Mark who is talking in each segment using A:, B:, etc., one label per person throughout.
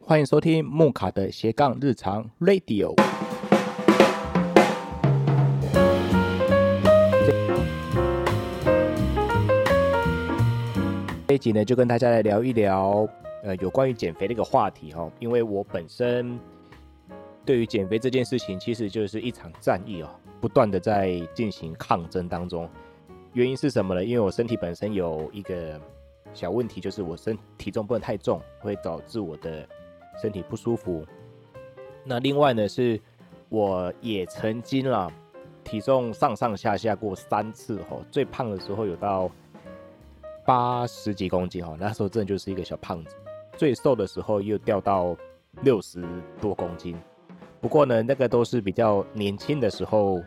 A: 欢迎收听木卡的斜杠日常 Radio。这一集呢，就跟大家来聊一聊，呃，有关于减肥的一个话题哈。因为我本身对于减肥这件事情，其实就是一场战役哦，不断的在进行抗争当中。原因是什么呢？因为我身体本身有一个小问题，就是我身体重不能太重，会导致我的。身体不舒服，那另外呢，是我也曾经啦，体重上上下下过三次吼，最胖的时候有到八十几公斤吼，那时候真的就是一个小胖子，最瘦的时候又掉到六十多公斤，不过呢，那个都是比较年轻的时候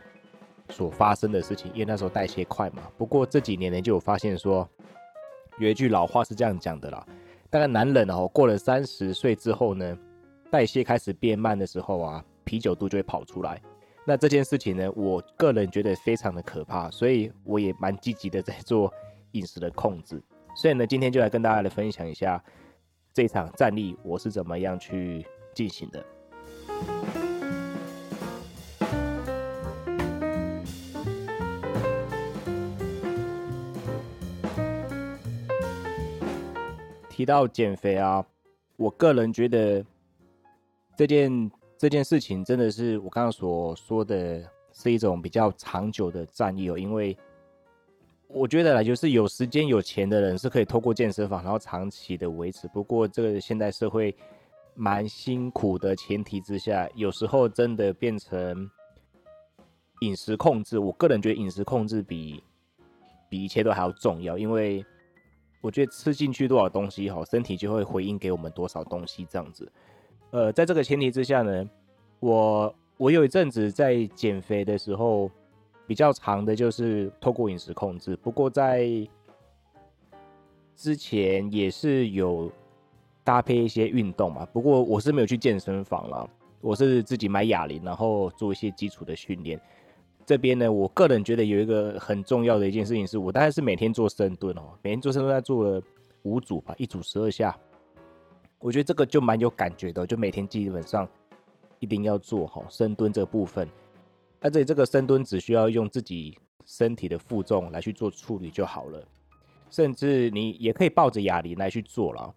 A: 所发生的事情，因为那时候代谢快嘛。不过这几年呢，就有发现说，有一句老话是这样讲的啦。大概男人哦，过了三十岁之后呢，代谢开始变慢的时候啊，啤酒肚就会跑出来。那这件事情呢，我个人觉得非常的可怕，所以我也蛮积极的在做饮食的控制。所以呢，今天就来跟大家来分享一下这场战力我是怎么样去进行的。提到减肥啊，我个人觉得这件这件事情真的是我刚刚所说的是一种比较长久的战役哦，因为我觉得啦，就是有时间有钱的人是可以透过健身房，然后长期的维持。不过这个现代社会蛮辛苦的前提之下，有时候真的变成饮食控制。我个人觉得饮食控制比比一切都还要重要，因为。我觉得吃进去多少东西，哈，身体就会回应给我们多少东西，这样子。呃，在这个前提之下呢，我我有一阵子在减肥的时候，比较长的就是透过饮食控制。不过在之前也是有搭配一些运动嘛。不过我是没有去健身房了，我是自己买哑铃，然后做一些基础的训练。这边呢，我个人觉得有一个很重要的一件事情，是我大概是每天做深蹲哦，每天做深蹲，在做了五组吧，一组十二下。我觉得这个就蛮有感觉的，就每天基本上一定要做好深蹲这部分。而且这个深蹲只需要用自己身体的负重来去做处理就好了，甚至你也可以抱着哑铃来去做了。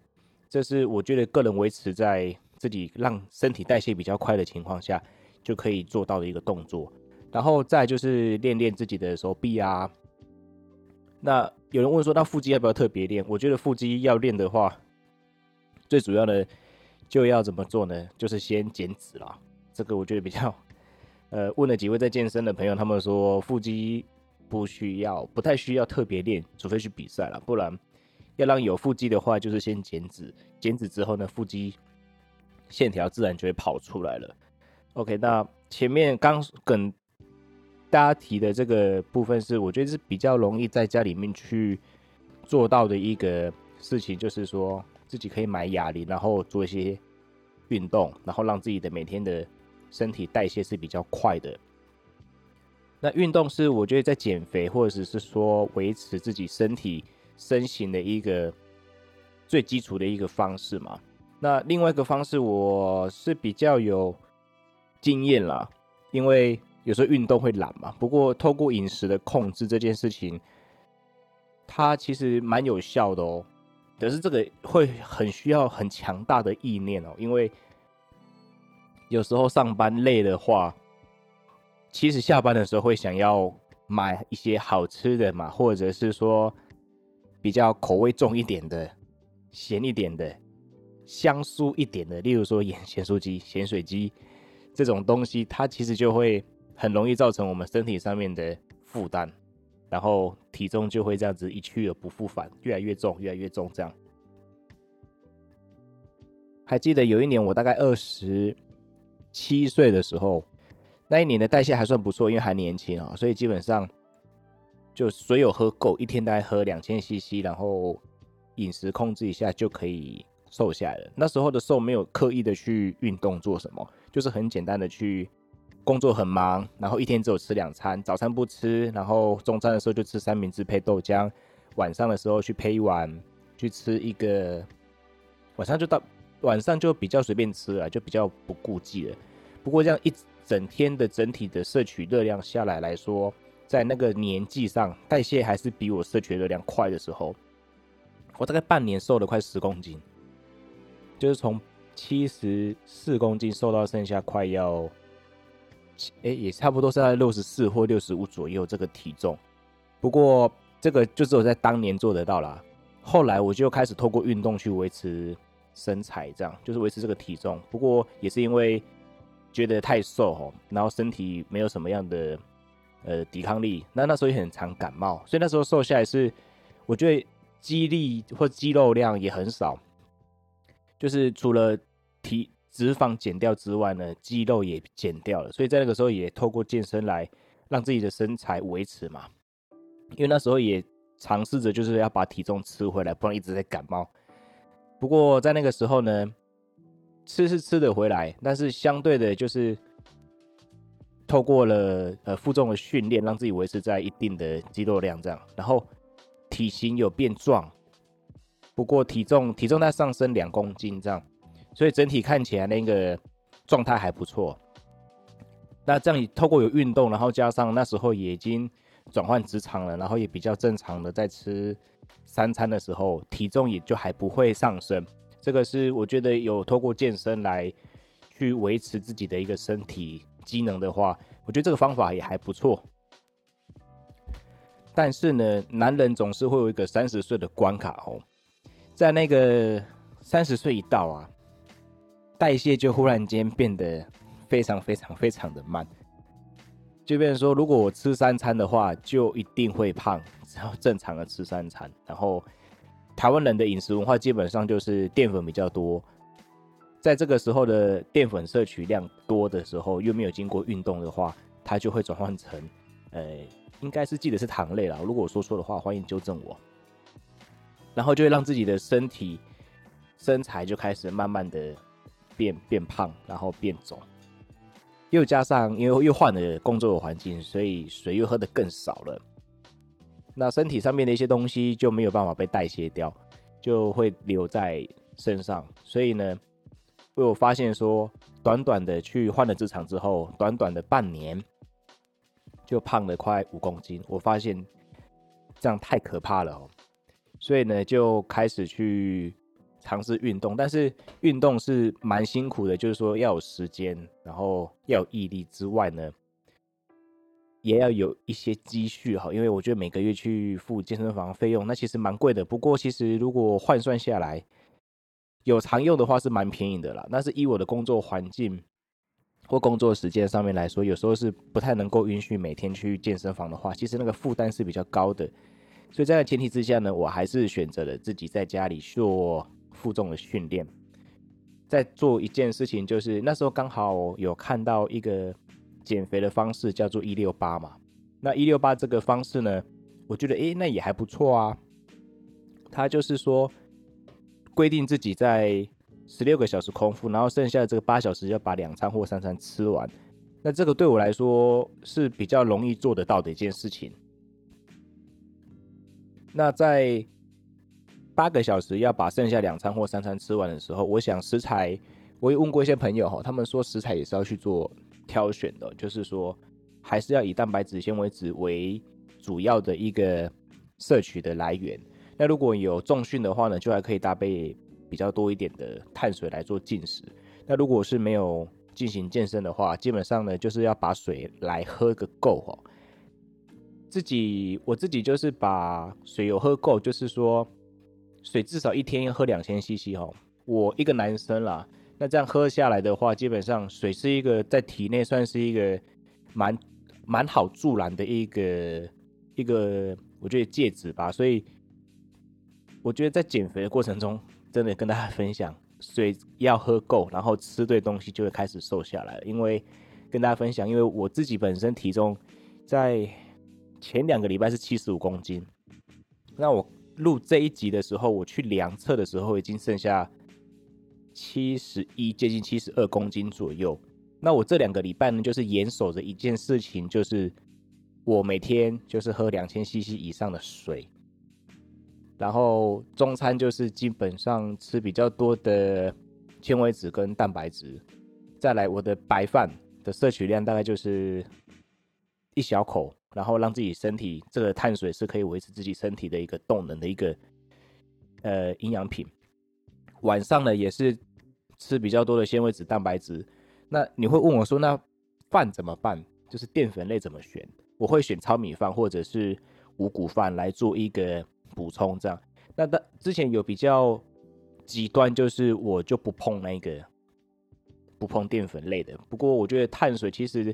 A: 这是我觉得个人维持在自己让身体代谢比较快的情况下就可以做到的一个动作。然后再就是练练自己的手臂啊。那有人问说，那腹肌要不要特别练？我觉得腹肌要练的话，最主要的就要怎么做呢？就是先减脂啦。这个我觉得比较，呃，问了几位在健身的朋友，他们说腹肌不需要，不太需要特别练，除非去比赛了，不然要让有腹肌的话，就是先减脂。减脂之后呢，腹肌线条自然就会跑出来了。OK，那前面刚跟大家提的这个部分是，我觉得是比较容易在家里面去做到的一个事情，就是说自己可以买哑铃，然后做一些运动，然后让自己的每天的身体代谢是比较快的。那运动是我觉得在减肥或者是说维持自己身体身形的一个最基础的一个方式嘛。那另外一个方式，我是比较有经验啦，因为。有时候运动会懒嘛，不过透过饮食的控制这件事情，它其实蛮有效的哦。可是这个会很需要很强大的意念哦，因为有时候上班累的话，其实下班的时候会想要买一些好吃的嘛，或者是说比较口味重一点的、咸一点的、香酥一点的，例如说盐咸酥鸡、咸水鸡这种东西，它其实就会。很容易造成我们身体上面的负担，然后体重就会这样子一去而不复返，越来越重，越来越重。这样，还记得有一年我大概二十七岁的时候，那一年的代谢还算不错，因为还年轻啊，所以基本上就水有喝够，一天大概喝两千 CC，然后饮食控制一下就可以瘦下来了。那时候的瘦没有刻意的去运动做什么，就是很简单的去。工作很忙，然后一天只有吃两餐，早餐不吃，然后中餐的时候就吃三明治配豆浆，晚上的时候去配一碗，去吃一个，晚上就到晚上就比较随便吃了，就比较不顾忌了。不过这样一整天的整体的摄取热量下来来说，在那个年纪上代谢还是比我摄取热量快的时候，我大概半年瘦了快十公斤，就是从七十四公斤瘦到剩下快要，哎、也差不多是在六十四或六十五左右这个体重。不过这个就只有在当年做得到啦。后来我就开始透过运动去维持身材，这样就是维持这个体重。不过也是因为觉得太瘦哦，然后身体没有什么样的呃抵抗力，那那时候也很常感冒，所以那时候瘦下来是我觉得肌力或肌肉量也很少，就是除了体脂肪减掉之外呢，肌肉也减掉了。所以在那个时候也透过健身来让自己的身材维持嘛。因为那时候也尝试着就是要把体重吃回来，不然一直在感冒。不过在那个时候呢，吃是吃得回来，但是相对的，就是透过了呃负重的训练，让自己维持在一定的肌肉量这样，然后体型有变壮，不过体重体重在上升两公斤这样，所以整体看起来那个状态还不错。那这样你透过有运动，然后加上那时候也已经。转换职场了，然后也比较正常的在吃三餐的时候，体重也就还不会上升。这个是我觉得有透过健身来去维持自己的一个身体机能的话，我觉得这个方法也还不错。但是呢，男人总是会有一个三十岁的关卡哦，在那个三十岁一到啊，代谢就忽然间变得非常非常非常的慢。就变成说，如果我吃三餐的话，就一定会胖。只要正常的吃三餐，然后台湾人的饮食文化基本上就是淀粉比较多，在这个时候的淀粉摄取量多的时候，又没有经过运动的话，它就会转换成，呃，应该是记得是糖类啦。如果我说错的话，欢迎纠正我。然后就会让自己的身体身材就开始慢慢的变变胖，然后变肿。又加上，因为又换了工作的环境，所以水又喝得更少了。那身体上面的一些东西就没有办法被代谢掉，就会留在身上。所以呢，我发现说，短短的去换了职场之后，短短的半年就胖了快五公斤。我发现这样太可怕了哦，所以呢，就开始去。尝试运动，但是运动是蛮辛苦的，就是说要有时间，然后要有毅力之外呢，也要有一些积蓄哈。因为我觉得每个月去付健身房费用，那其实蛮贵的。不过其实如果换算下来，有常用的话是蛮便宜的啦。但是以我的工作环境或工作时间上面来说，有时候是不太能够允许每天去健身房的话，其实那个负担是比较高的。所以在前提之下呢，我还是选择了自己在家里做。负重的训练，在做一件事情，就是那时候刚好有看到一个减肥的方式，叫做一六八嘛。那一六八这个方式呢，我觉得诶、那也还不错啊。他就是说，规定自己在十六个小时空腹，然后剩下的这个八小时要把两餐或三餐吃完。那这个对我来说是比较容易做得到的一件事情。那在八个小时要把剩下两餐或三餐吃完的时候，我想食材，我也问过一些朋友哈，他们说食材也是要去做挑选的，就是说还是要以蛋白质、纤维质为主要的一个摄取的来源。那如果有重训的话呢，就还可以搭配比较多一点的碳水来做进食。那如果是没有进行健身的话，基本上呢就是要把水来喝个够哦。自己我自己就是把水有喝够，就是说。水至少一天要喝两千 CC 哦，我一个男生啦，那这样喝下来的话，基本上水是一个在体内算是一个蛮蛮好助燃的一个一个，我觉得介质吧。所以我觉得在减肥的过程中，真的跟大家分享，水要喝够，然后吃对东西就会开始瘦下来。因为跟大家分享，因为我自己本身体重在前两个礼拜是七十五公斤，那我。录这一集的时候，我去量测的时候，已经剩下七十一，接近七十二公斤左右。那我这两个礼拜呢，就是严守着一件事情，就是我每天就是喝两千 CC 以上的水，然后中餐就是基本上吃比较多的纤维质跟蛋白质。再来，我的白饭的摄取量大概就是一小口，然后让自己身体这个碳水是可以维持自己身体的一个动能的一个呃营养品。晚上呢也是吃比较多的纤维质、蛋白质。那你会问我说，那饭怎么办？就是淀粉类怎么选？我会选糙米饭或者是五谷饭来做一个补充，这样。那的之前有比较极端，就是我就不碰那个。不碰淀粉类的，不过我觉得碳水其实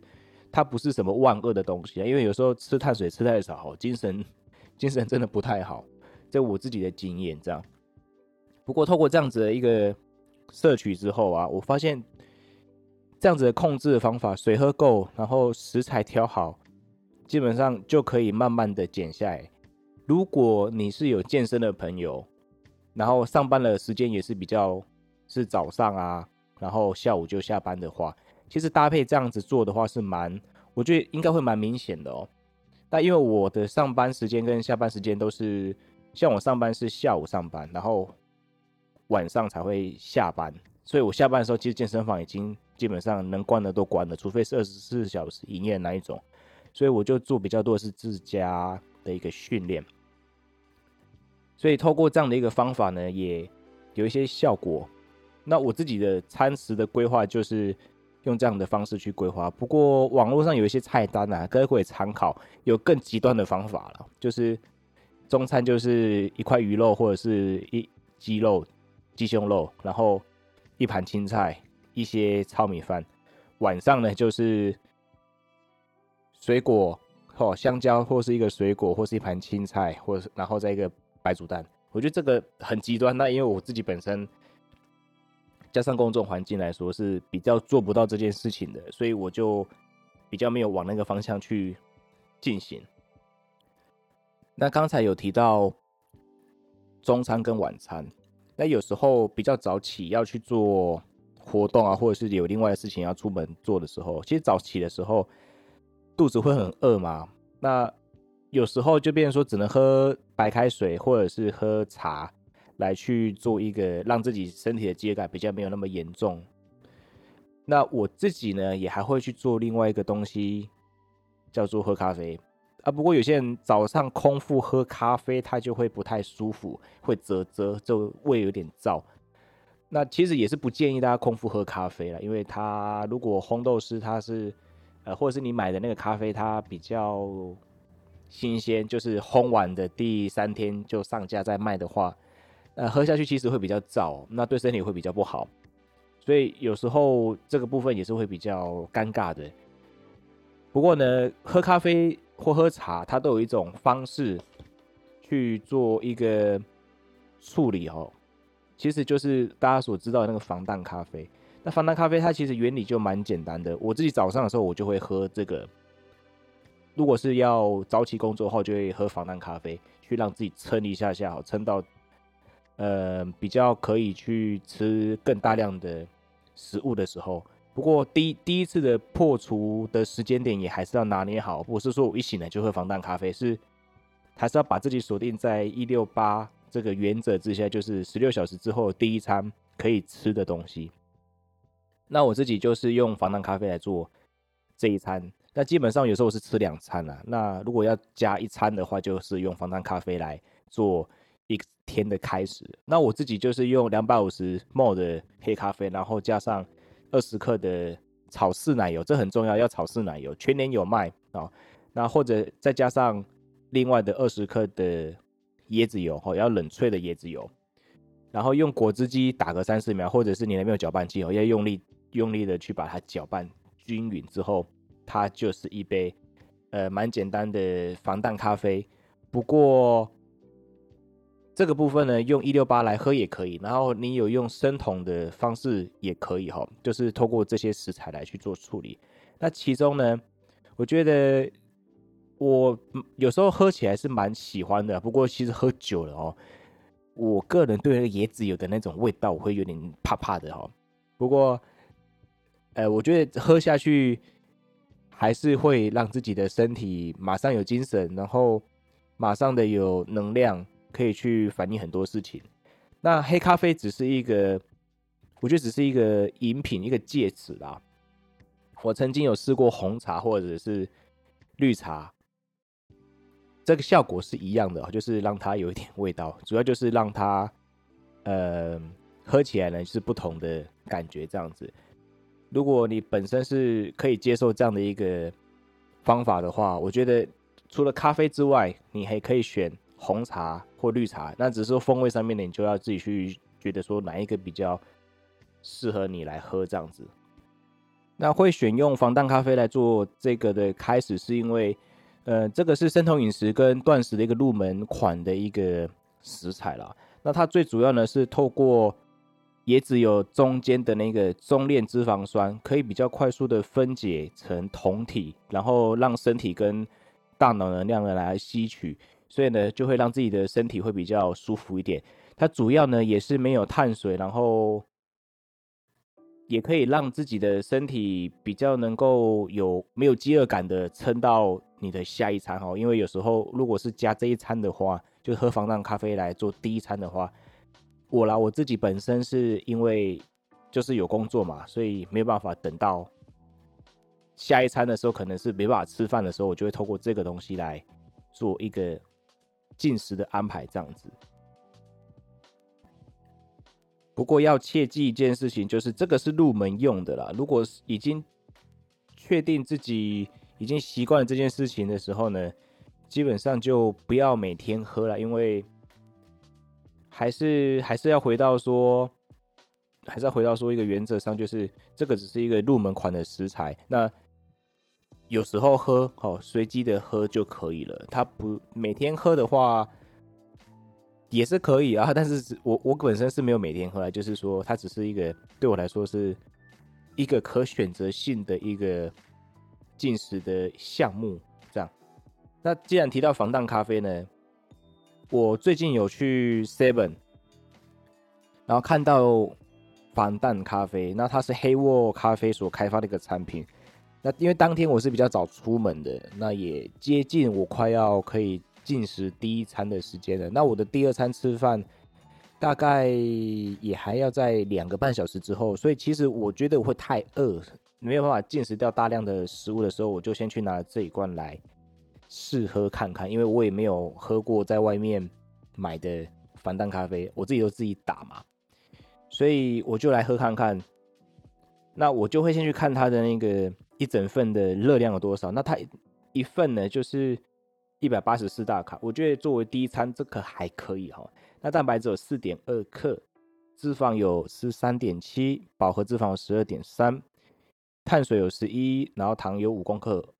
A: 它不是什么万恶的东西啊，因为有时候吃碳水吃太少，精神 精神真的不太好，这我自己的经验这样。不过透过这样子的一个摄取之后啊，我发现这样子的控制的方法，水喝够，然后食材调好，基本上就可以慢慢的减下来。如果你是有健身的朋友，然后上班的时间也是比较是早上啊。然后下午就下班的话，其实搭配这样子做的话是蛮，我觉得应该会蛮明显的哦。但因为我的上班时间跟下班时间都是，像我上班是下午上班，然后晚上才会下班，所以我下班的时候其实健身房已经基本上能关的都关了，除非是二十四小时营业那一种，所以我就做比较多的是自家的一个训练。所以透过这样的一个方法呢，也有一些效果。那我自己的餐食的规划就是用这样的方式去规划，不过网络上有一些菜单啊，各位可以参考。有更极端的方法了，就是中餐就是一块鱼肉或者是一鸡肉、鸡胸肉，然后一盘青菜，一些糙米饭。晚上呢就是水果哦，香蕉或是一个水果，或是一盘青菜，或者是然后再一个白煮蛋。我觉得这个很极端，那因为我自己本身。加上工作环境来说是比较做不到这件事情的，所以我就比较没有往那个方向去进行。那刚才有提到中餐跟晚餐，那有时候比较早起要去做活动啊，或者是有另外的事情要出门做的时候，其实早起的时候肚子会很饿嘛。那有时候就变成说只能喝白开水或者是喝茶。来去做一个让自己身体的饥饿感比较没有那么严重。那我自己呢，也还会去做另外一个东西，叫做喝咖啡啊。不过有些人早上空腹喝咖啡，他就会不太舒服，会啧啧，就胃有点燥。那其实也是不建议大家空腹喝咖啡了，因为他如果烘豆师他是呃，或者是你买的那个咖啡，它比较新鲜，就是烘完的第三天就上架再卖的话。呃，喝下去其实会比较燥，那对身体会比较不好，所以有时候这个部分也是会比较尴尬的。不过呢，喝咖啡或喝茶，它都有一种方式去做一个处理哦，其实就是大家所知道的那个防弹咖啡。那防弹咖啡它其实原理就蛮简单的，我自己早上的时候我就会喝这个，如果是要早起工作后，就会喝防弹咖啡，去让自己撑一下下，撑到。呃，比较可以去吃更大量的食物的时候，不过第第一次的破除的时间点也还是要拿捏好，不是说我一醒来就喝防弹咖啡，是还是要把自己锁定在一六八这个原则之下，就是十六小时之后第一餐可以吃的东西。那我自己就是用防弹咖啡来做这一餐，那基本上有时候我是吃两餐啦。那如果要加一餐的话，就是用防弹咖啡来做。一天的开始，那我自己就是用两百五十 ml 的黑咖啡，然后加上二十克的草饲奶油，这很重要，要草饲奶油，全年有卖啊。那或者再加上另外的二十克的椰子油，哦，要冷萃的椰子油，然后用果汁机打个三四秒，或者是你那边有搅拌机哦，要用力用力的去把它搅拌均匀之后，它就是一杯呃蛮简单的防弹咖啡。不过。这个部分呢，用一六八来喝也可以，然后你有用生酮的方式也可以哈，就是透过这些食材来去做处理。那其中呢，我觉得我有时候喝起来是蛮喜欢的，不过其实喝久了哦，我个人对那个椰子油的那种味道，我会有点怕怕的哈。不过，呃，我觉得喝下去还是会让自己的身体马上有精神，然后马上的有能量。可以去反映很多事情。那黑咖啡只是一个我觉得只是一个饮品，一个介词啦。我曾经有试过红茶或者是绿茶，这个效果是一样的，就是让它有一点味道，主要就是让它呃喝起来呢是不同的感觉这样子。如果你本身是可以接受这样的一个方法的话，我觉得除了咖啡之外，你还可以选红茶或绿茶。那只是说风味上面的，你就要自己去觉得说哪一个比较适合你来喝这样子。那会选用防弹咖啡来做这个的开始，是因为呃，这个是生酮饮食跟断食的一个入门款的一个食材啦。那它最主要呢是透过椰子油中间的那个中链脂肪酸，可以比较快速的分解成酮体，然后让身体跟大脑能量呢来吸取，所以呢就会让自己的身体会比较舒服一点。它主要呢也是没有碳水，然后也可以让自己的身体比较能够有没有饥饿感的撑到你的下一餐哦。因为有时候如果是加这一餐的话，就喝防弹咖啡来做第一餐的话。我啦，我自己本身是因为就是有工作嘛，所以没有办法等到下一餐的时候，可能是没办法吃饭的时候，我就会透过这个东西来做一个进食的安排，这样子。不过要切记一件事情，就是这个是入门用的啦。如果已经确定自己已经习惯了这件事情的时候呢，基本上就不要每天喝了，因为。还是还是要回到说，还是要回到说一个原则上，就是这个只是一个入门款的食材。那有时候喝哦，随机的喝就可以了。它不每天喝的话也是可以啊，但是我我本身是没有每天喝，就是说它只是一个对我来说是一个可选择性的一个进食的项目。这样，那既然提到防弹咖啡呢？我最近有去 Seven，然后看到防弹咖啡，那它是黑沃咖啡所开发的一个产品。那因为当天我是比较早出门的，那也接近我快要可以进食第一餐的时间了。那我的第二餐吃饭大概也还要在两个半小时之后，所以其实我觉得我会太饿，没有办法进食掉大量的食物的时候，我就先去拿这一罐来。试喝看看，因为我也没有喝过在外面买的防弹咖啡，我自己都自己打嘛，所以我就来喝看看。那我就会先去看它的那个一整份的热量有多少。那它一份呢就是一百八十四大卡，我觉得作为第一餐这个还可以哈。那蛋白质有四点二克，脂肪有十三点七，饱和脂肪十二点三，碳水有十一，然后糖有五公克。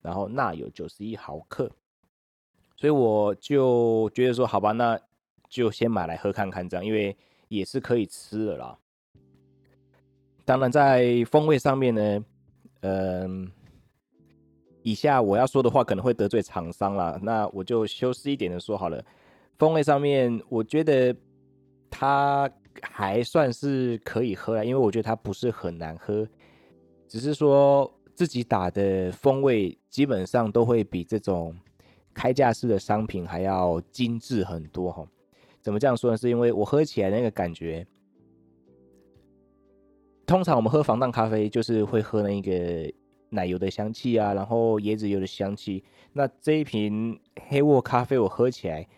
A: 然后钠有九十一毫克，所以我就觉得说，好吧，那就先买来喝看看，这样，因为也是可以吃的啦。当然，在风味上面呢，嗯，以下我要说的话可能会得罪厂商啦，那我就修饰一点的说好了。风味上面，我觉得它还算是可以喝啦，因为我觉得它不是很难喝，只是说。自己打的风味基本上都会比这种开架式的商品还要精致很多哈。怎么这样说呢？是因为我喝起来那个感觉，通常我们喝防弹咖啡就是会喝那个奶油的香气啊，然后椰子油的香气。那这一瓶黑沃咖啡我喝起来，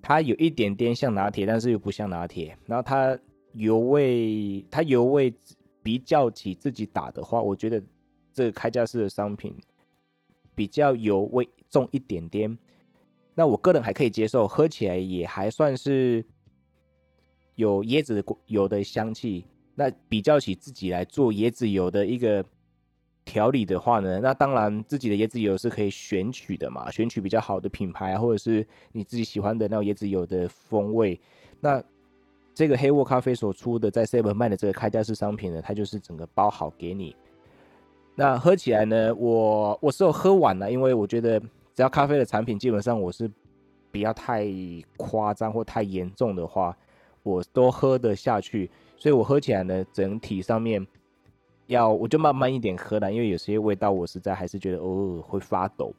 A: 它有一点点像拿铁，但是又不像拿铁。然后它油味，它油味比较起自己打的话，我觉得。这个开架式的商品比较油味重一点点，那我个人还可以接受，喝起来也还算是有椰子油的香气。那比较起自己来做椰子油的一个调理的话呢，那当然自己的椰子油是可以选取的嘛，选取比较好的品牌啊，或者是你自己喜欢的那种椰子油的风味。那这个黑沃咖啡所出的在 Seven 卖的这个开架式商品呢，它就是整个包好给你。那喝起来呢，我我是有喝完了，因为我觉得只要咖啡的产品，基本上我是不要太夸张或太严重的话，我都喝得下去。所以我喝起来呢，整体上面要我就慢慢一点喝了，因为有些味道我实在还是觉得偶尔会发抖。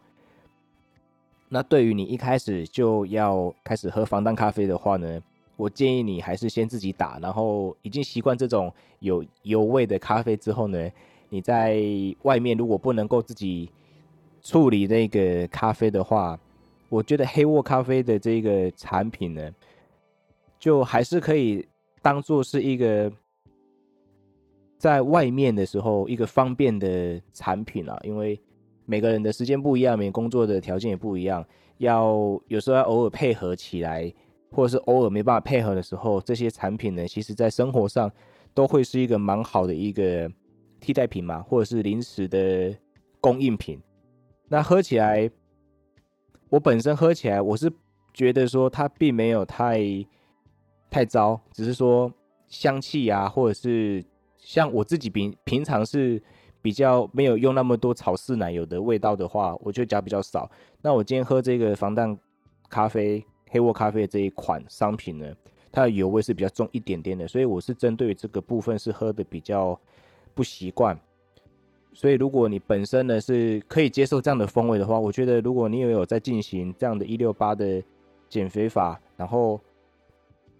A: 那对于你一开始就要开始喝防弹咖啡的话呢，我建议你还是先自己打，然后已经习惯这种有油味的咖啡之后呢，你在外面如果不能够自己处理那个咖啡的话，我觉得黑沃咖啡的这个产品呢，就还是可以当做是一个在外面的时候一个方便的产品啊，因为每个人的时间不一样，每个工作的条件也不一样，要有时候要偶尔配合起来，或者是偶尔没办法配合的时候，这些产品呢，其实在生活上都会是一个蛮好的一个替代品嘛，或者是临时的供应品。那喝起来。我本身喝起来，我是觉得说它并没有太太糟，只是说香气啊，或者是像我自己平平常是比较没有用那么多草饲奶油的味道的话，我就加比较少。那我今天喝这个防弹咖啡黑沃咖啡这一款商品呢，它的油味是比较重一点点的，所以我是针对这个部分是喝的比较不习惯。所以，如果你本身呢是可以接受这样的风味的话，我觉得如果你也有在进行这样的一六八的减肥法，然后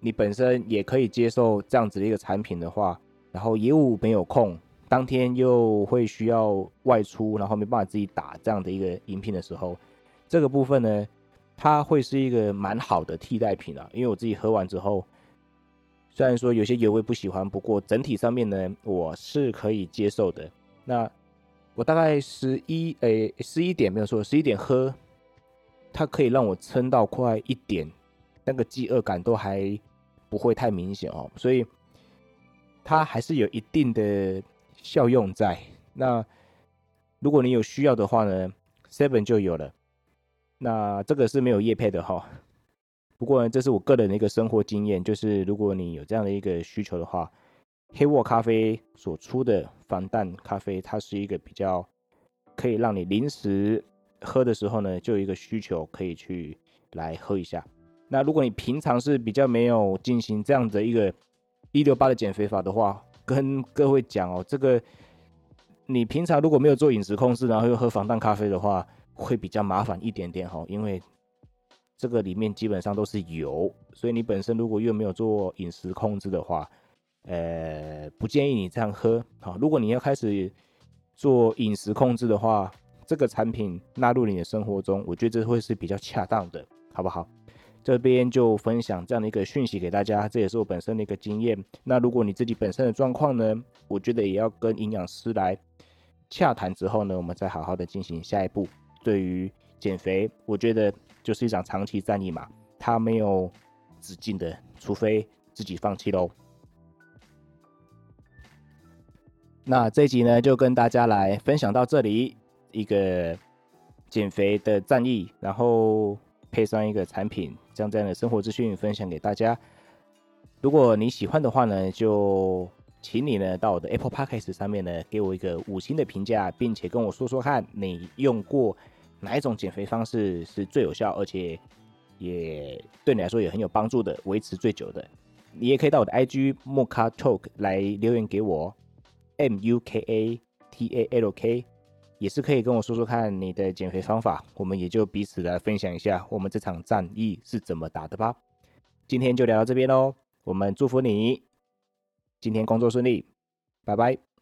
A: 你本身也可以接受这样子的一个产品的话，然后业务没有空，当天又会需要外出，然后没办法自己打这样的一个饮品的时候，这个部分呢，它会是一个蛮好的替代品啊。因为我自己喝完之后，虽然说有些油味不喜欢，不过整体上面呢，我是可以接受的。那我大概十一诶十一点没有错，十一点喝，它可以让我撑到快一点，那个饥饿感都还不会太明显哦，所以它还是有一定的效用在。那如果你有需要的话呢，Seven 就有了。那这个是没有业配的哈、哦，不过呢，这是我个人的一个生活经验，就是如果你有这样的一个需求的话。黑沃咖啡所出的防弹咖啡，它是一个比较可以让你临时喝的时候呢，就有一个需求可以去来喝一下。那如果你平常是比较没有进行这样的一个一六八的减肥法的话，跟各位讲哦，这个你平常如果没有做饮食控制，然后又喝防弹咖啡的话，会比较麻烦一点点哈，因为这个里面基本上都是油，所以你本身如果又没有做饮食控制的话，呃，不建议你这样喝。好，如果你要开始做饮食控制的话，这个产品纳入你的生活中，我觉得这会是比较恰当的，好不好？这边就分享这样的一个讯息给大家，这也是我本身的一个经验。那如果你自己本身的状况呢，我觉得也要跟营养师来洽谈之后呢，我们再好好的进行下一步。对于减肥，我觉得就是一场长期战役嘛，它没有止境的，除非自己放弃喽。那这集呢，就跟大家来分享到这里，一个减肥的战役，然后配上一个产品，将这样的生活资讯分享给大家。如果你喜欢的话呢，就请你呢到我的 Apple Podcast 上面呢，给我一个五星的评价，并且跟我说说看你用过哪一种减肥方式是最有效，而且也对你来说也很有帮助的，维持最久的。你也可以到我的 IG Muka Talk 来留言给我。M U K A T A L K，也是可以跟我说说看你的减肥方法，我们也就彼此来分享一下我们这场战役是怎么打的吧。今天就聊到这边喽，我们祝福你今天工作顺利，拜拜。